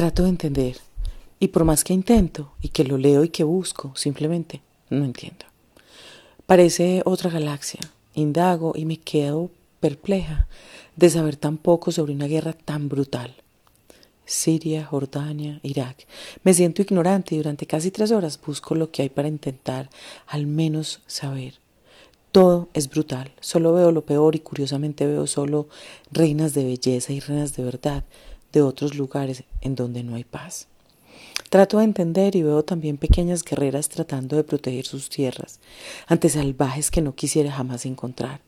Trato de entender, y por más que intento, y que lo leo y que busco, simplemente no entiendo. Parece otra galaxia, indago y me quedo perpleja de saber tan poco sobre una guerra tan brutal. Siria, Jordania, Irak. Me siento ignorante y durante casi tres horas busco lo que hay para intentar al menos saber. Todo es brutal, solo veo lo peor y curiosamente veo solo reinas de belleza y reinas de verdad de otros lugares en donde no hay paz. Trato de entender y veo también pequeñas guerreras tratando de proteger sus tierras ante salvajes que no quisiera jamás encontrar.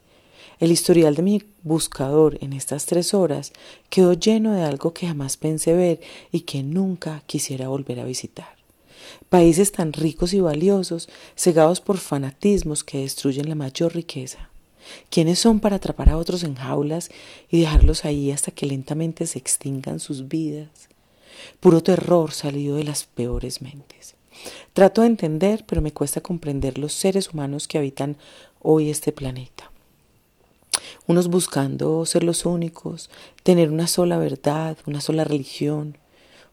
El historial de mi buscador en estas tres horas quedó lleno de algo que jamás pensé ver y que nunca quisiera volver a visitar. Países tan ricos y valiosos, cegados por fanatismos que destruyen la mayor riqueza. ¿Quiénes son para atrapar a otros en jaulas y dejarlos ahí hasta que lentamente se extingan sus vidas? Puro terror salido de las peores mentes. Trato de entender, pero me cuesta comprender los seres humanos que habitan hoy este planeta unos buscando ser los únicos, tener una sola verdad, una sola religión,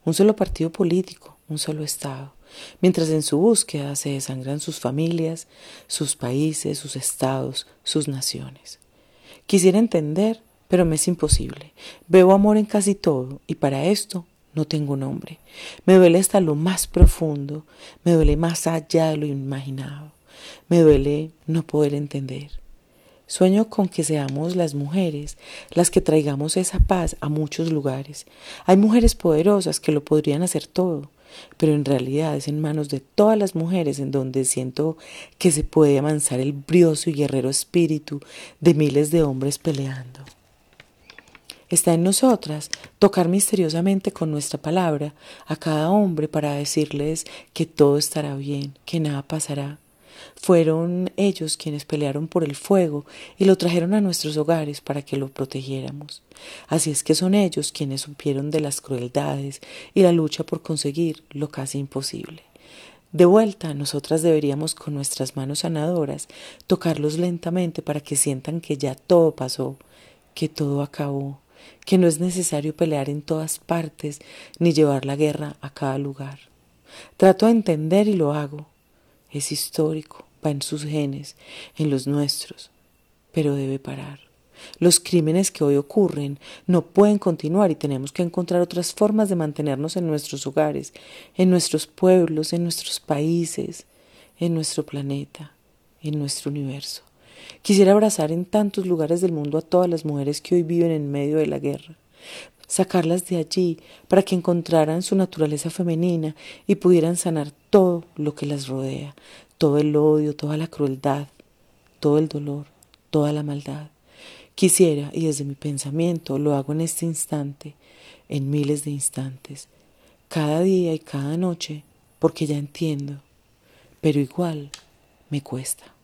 un solo partido político, un solo Estado, mientras en su búsqueda se desangran sus familias, sus países, sus estados, sus naciones. Quisiera entender, pero me es imposible. Veo amor en casi todo y para esto no tengo nombre. Me duele hasta lo más profundo, me duele más allá de lo imaginado, me duele no poder entender. Sueño con que seamos las mujeres las que traigamos esa paz a muchos lugares. Hay mujeres poderosas que lo podrían hacer todo, pero en realidad es en manos de todas las mujeres en donde siento que se puede avanzar el brioso y guerrero espíritu de miles de hombres peleando. Está en nosotras tocar misteriosamente con nuestra palabra a cada hombre para decirles que todo estará bien, que nada pasará, fueron ellos quienes pelearon por el fuego y lo trajeron a nuestros hogares para que lo protegiéramos. Así es que son ellos quienes supieron de las crueldades y la lucha por conseguir lo casi imposible. De vuelta, nosotras deberíamos con nuestras manos sanadoras tocarlos lentamente para que sientan que ya todo pasó, que todo acabó, que no es necesario pelear en todas partes ni llevar la guerra a cada lugar. Trato de entender y lo hago, es histórico, va en sus genes, en los nuestros, pero debe parar. Los crímenes que hoy ocurren no pueden continuar y tenemos que encontrar otras formas de mantenernos en nuestros hogares, en nuestros pueblos, en nuestros países, en nuestro planeta, en nuestro universo. Quisiera abrazar en tantos lugares del mundo a todas las mujeres que hoy viven en medio de la guerra, sacarlas de allí para que encontraran su naturaleza femenina y pudieran sanar todo lo que las rodea, todo el odio, toda la crueldad, todo el dolor, toda la maldad. Quisiera, y desde mi pensamiento lo hago en este instante, en miles de instantes, cada día y cada noche, porque ya entiendo, pero igual me cuesta.